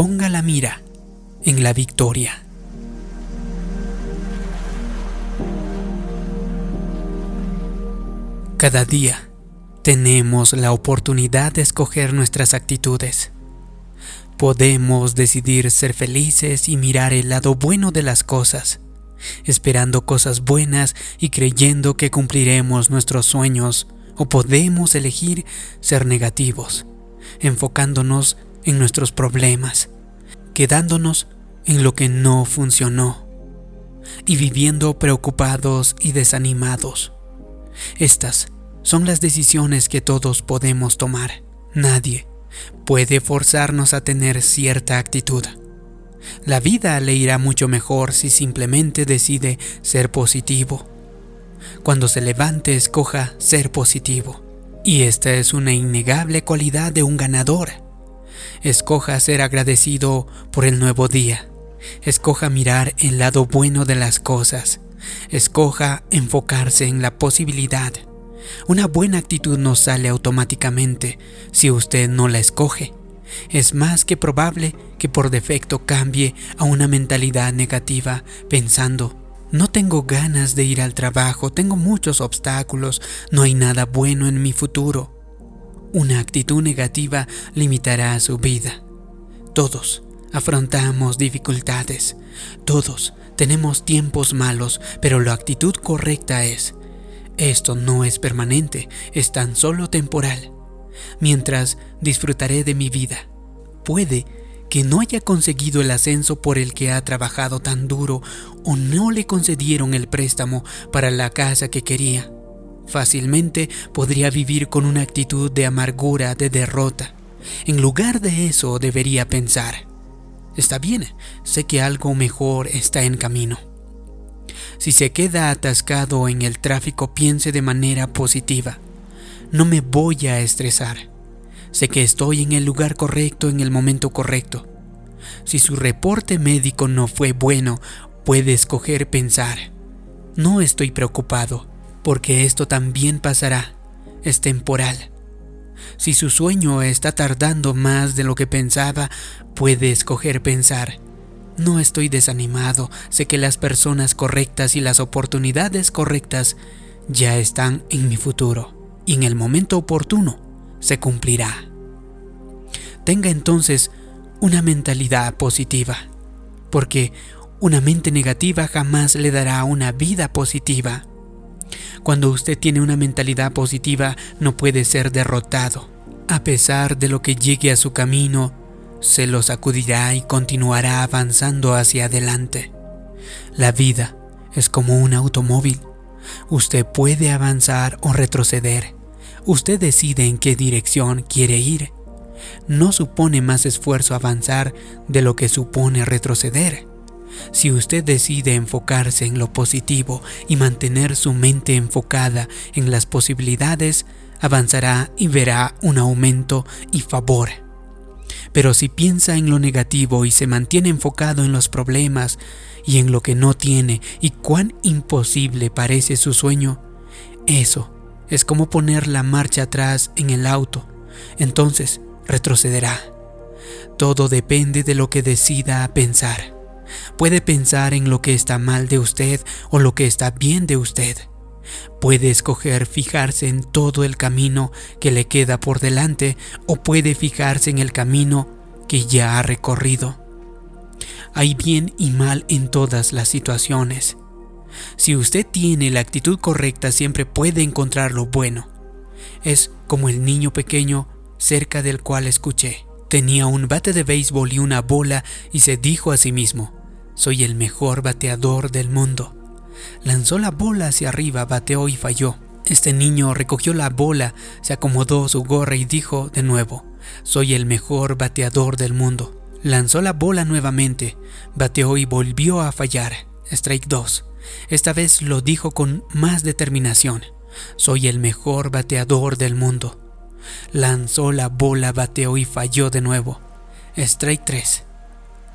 ponga la mira en la victoria. Cada día tenemos la oportunidad de escoger nuestras actitudes. Podemos decidir ser felices y mirar el lado bueno de las cosas, esperando cosas buenas y creyendo que cumpliremos nuestros sueños, o podemos elegir ser negativos, enfocándonos en nuestros problemas, quedándonos en lo que no funcionó y viviendo preocupados y desanimados. Estas son las decisiones que todos podemos tomar. Nadie puede forzarnos a tener cierta actitud. La vida le irá mucho mejor si simplemente decide ser positivo. Cuando se levante, escoja ser positivo. Y esta es una innegable cualidad de un ganador. Escoja ser agradecido por el nuevo día. Escoja mirar el lado bueno de las cosas. Escoja enfocarse en la posibilidad. Una buena actitud no sale automáticamente si usted no la escoge. Es más que probable que por defecto cambie a una mentalidad negativa pensando, no tengo ganas de ir al trabajo, tengo muchos obstáculos, no hay nada bueno en mi futuro. Una actitud negativa limitará su vida. Todos afrontamos dificultades, todos tenemos tiempos malos, pero la actitud correcta es, esto no es permanente, es tan solo temporal. Mientras disfrutaré de mi vida, puede que no haya conseguido el ascenso por el que ha trabajado tan duro o no le concedieron el préstamo para la casa que quería. Fácilmente podría vivir con una actitud de amargura, de derrota. En lugar de eso debería pensar, Está bien, sé que algo mejor está en camino. Si se queda atascado en el tráfico, piense de manera positiva. No me voy a estresar. Sé que estoy en el lugar correcto en el momento correcto. Si su reporte médico no fue bueno, puede escoger pensar. No estoy preocupado, porque esto también pasará. Es temporal. Si su sueño está tardando más de lo que pensaba, puede escoger pensar. No estoy desanimado, sé que las personas correctas y las oportunidades correctas ya están en mi futuro y en el momento oportuno se cumplirá. Tenga entonces una mentalidad positiva, porque una mente negativa jamás le dará una vida positiva. Cuando usted tiene una mentalidad positiva no puede ser derrotado. A pesar de lo que llegue a su camino, se lo sacudirá y continuará avanzando hacia adelante. La vida es como un automóvil. Usted puede avanzar o retroceder. Usted decide en qué dirección quiere ir. No supone más esfuerzo avanzar de lo que supone retroceder. Si usted decide enfocarse en lo positivo y mantener su mente enfocada en las posibilidades, avanzará y verá un aumento y favor. Pero si piensa en lo negativo y se mantiene enfocado en los problemas y en lo que no tiene y cuán imposible parece su sueño, eso es como poner la marcha atrás en el auto. Entonces retrocederá. Todo depende de lo que decida pensar. Puede pensar en lo que está mal de usted o lo que está bien de usted. Puede escoger fijarse en todo el camino que le queda por delante o puede fijarse en el camino que ya ha recorrido. Hay bien y mal en todas las situaciones. Si usted tiene la actitud correcta siempre puede encontrar lo bueno. Es como el niño pequeño cerca del cual escuché. Tenía un bate de béisbol y una bola y se dijo a sí mismo, soy el mejor bateador del mundo. Lanzó la bola hacia arriba, bateó y falló. Este niño recogió la bola, se acomodó su gorra y dijo de nuevo, soy el mejor bateador del mundo. Lanzó la bola nuevamente, bateó y volvió a fallar. Strike 2. Esta vez lo dijo con más determinación. Soy el mejor bateador del mundo. Lanzó la bola, bateó y falló de nuevo. Strike 3.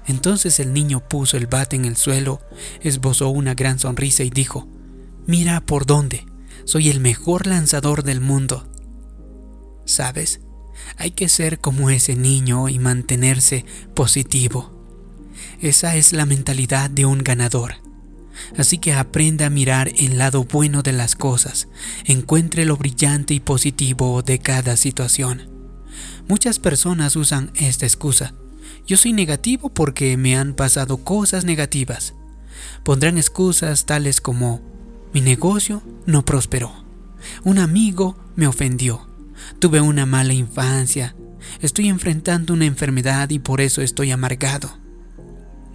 Entonces el niño puso el bate en el suelo, esbozó una gran sonrisa y dijo, Mira por dónde, soy el mejor lanzador del mundo. ¿Sabes? Hay que ser como ese niño y mantenerse positivo. Esa es la mentalidad de un ganador. Así que aprenda a mirar el lado bueno de las cosas, encuentre lo brillante y positivo de cada situación. Muchas personas usan esta excusa. Yo soy negativo porque me han pasado cosas negativas. Pondrán excusas tales como mi negocio no prosperó, un amigo me ofendió, tuve una mala infancia, estoy enfrentando una enfermedad y por eso estoy amargado.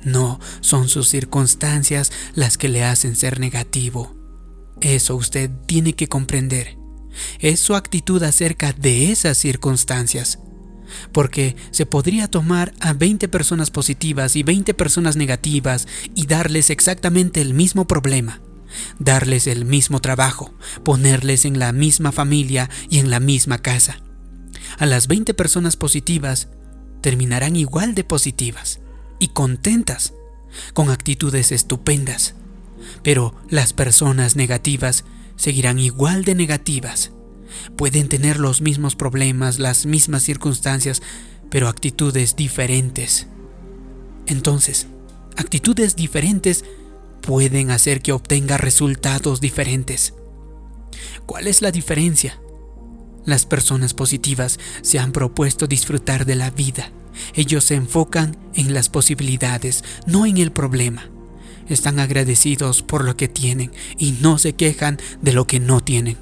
No, son sus circunstancias las que le hacen ser negativo. Eso usted tiene que comprender. Es su actitud acerca de esas circunstancias. Porque se podría tomar a 20 personas positivas y 20 personas negativas y darles exactamente el mismo problema, darles el mismo trabajo, ponerles en la misma familia y en la misma casa. A las 20 personas positivas terminarán igual de positivas y contentas, con actitudes estupendas. Pero las personas negativas seguirán igual de negativas. Pueden tener los mismos problemas, las mismas circunstancias, pero actitudes diferentes. Entonces, actitudes diferentes pueden hacer que obtenga resultados diferentes. ¿Cuál es la diferencia? Las personas positivas se han propuesto disfrutar de la vida ellos se enfocan en las posibilidades, no en el problema. Están agradecidos por lo que tienen y no se quejan de lo que no tienen.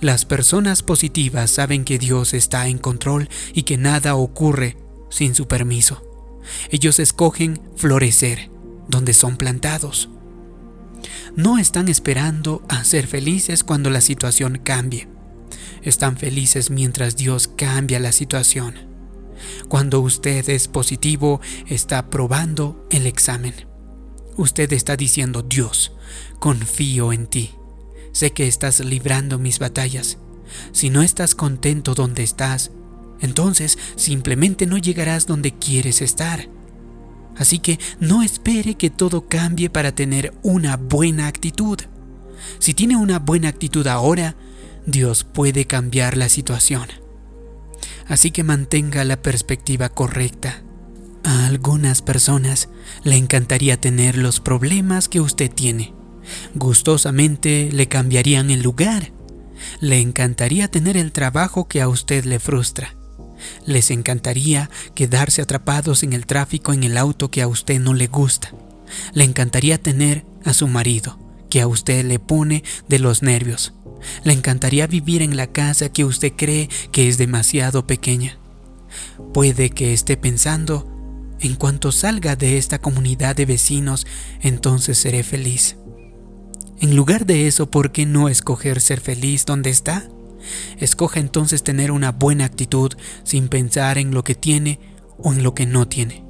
Las personas positivas saben que Dios está en control y que nada ocurre sin su permiso. Ellos escogen florecer donde son plantados. No están esperando a ser felices cuando la situación cambie. Están felices mientras Dios cambia la situación. Cuando usted es positivo, está probando el examen. Usted está diciendo, Dios, confío en ti. Sé que estás librando mis batallas. Si no estás contento donde estás, entonces simplemente no llegarás donde quieres estar. Así que no espere que todo cambie para tener una buena actitud. Si tiene una buena actitud ahora, Dios puede cambiar la situación así que mantenga la perspectiva correcta. A algunas personas le encantaría tener los problemas que usted tiene. Gustosamente le cambiarían el lugar. Le encantaría tener el trabajo que a usted le frustra. Les encantaría quedarse atrapados en el tráfico en el auto que a usted no le gusta. Le encantaría tener a su marido, que a usted le pone de los nervios. Le encantaría vivir en la casa que usted cree que es demasiado pequeña. Puede que esté pensando, en cuanto salga de esta comunidad de vecinos, entonces seré feliz. En lugar de eso, ¿por qué no escoger ser feliz donde está? Escoja entonces tener una buena actitud sin pensar en lo que tiene o en lo que no tiene.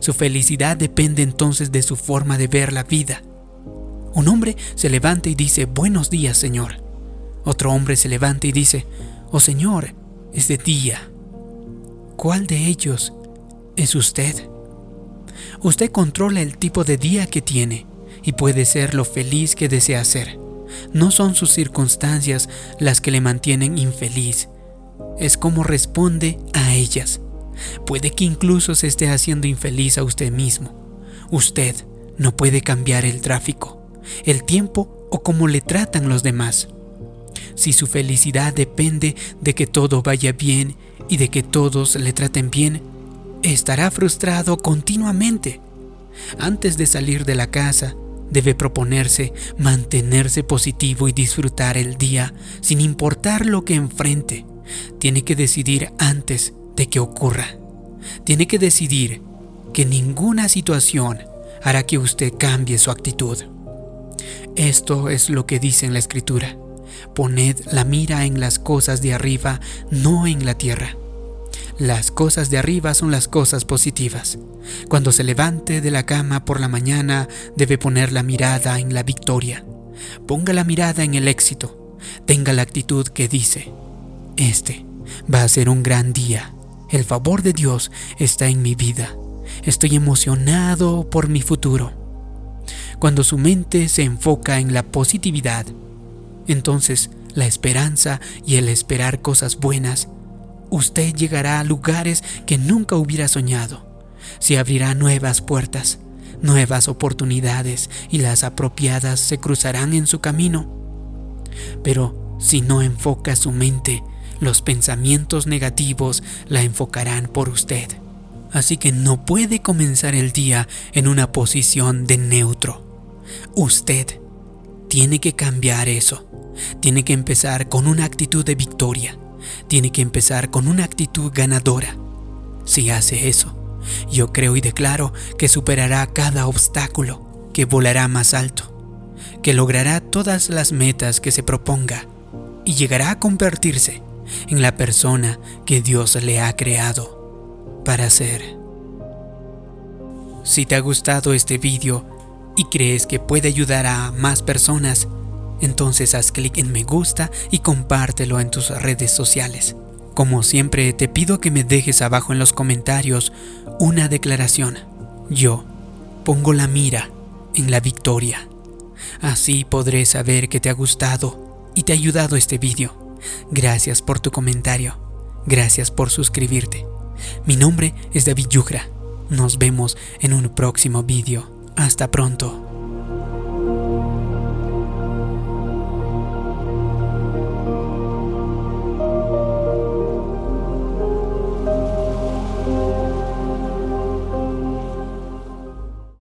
Su felicidad depende entonces de su forma de ver la vida. Un hombre se levanta y dice, buenos días, Señor. Otro hombre se levanta y dice, Oh Señor, es de día. ¿Cuál de ellos es usted? Usted controla el tipo de día que tiene y puede ser lo feliz que desea ser. No son sus circunstancias las que le mantienen infeliz, es como responde a ellas. Puede que incluso se esté haciendo infeliz a usted mismo. Usted no puede cambiar el tráfico, el tiempo o cómo le tratan los demás si su felicidad depende de que todo vaya bien y de que todos le traten bien, estará frustrado continuamente. Antes de salir de la casa, debe proponerse mantenerse positivo y disfrutar el día sin importar lo que enfrente. Tiene que decidir antes de que ocurra. Tiene que decidir que ninguna situación hará que usted cambie su actitud. Esto es lo que dice en la escritura. Poned la mira en las cosas de arriba, no en la tierra. Las cosas de arriba son las cosas positivas. Cuando se levante de la cama por la mañana, debe poner la mirada en la victoria. Ponga la mirada en el éxito. Tenga la actitud que dice, este va a ser un gran día. El favor de Dios está en mi vida. Estoy emocionado por mi futuro. Cuando su mente se enfoca en la positividad, entonces la esperanza y el esperar cosas buenas, usted llegará a lugares que nunca hubiera soñado. Se abrirá nuevas puertas, nuevas oportunidades y las apropiadas se cruzarán en su camino. Pero si no enfoca su mente, los pensamientos negativos la enfocarán por usted. Así que no puede comenzar el día en una posición de neutro. Usted tiene que cambiar eso. Tiene que empezar con una actitud de victoria. Tiene que empezar con una actitud ganadora. Si hace eso, yo creo y declaro que superará cada obstáculo, que volará más alto, que logrará todas las metas que se proponga y llegará a convertirse en la persona que Dios le ha creado para ser. Si te ha gustado este vídeo y crees que puede ayudar a más personas, entonces haz clic en me gusta y compártelo en tus redes sociales. Como siempre te pido que me dejes abajo en los comentarios una declaración. Yo pongo la mira en la victoria. Así podré saber que te ha gustado y te ha ayudado este vídeo. Gracias por tu comentario. Gracias por suscribirte. Mi nombre es David Yugra. Nos vemos en un próximo vídeo. Hasta pronto.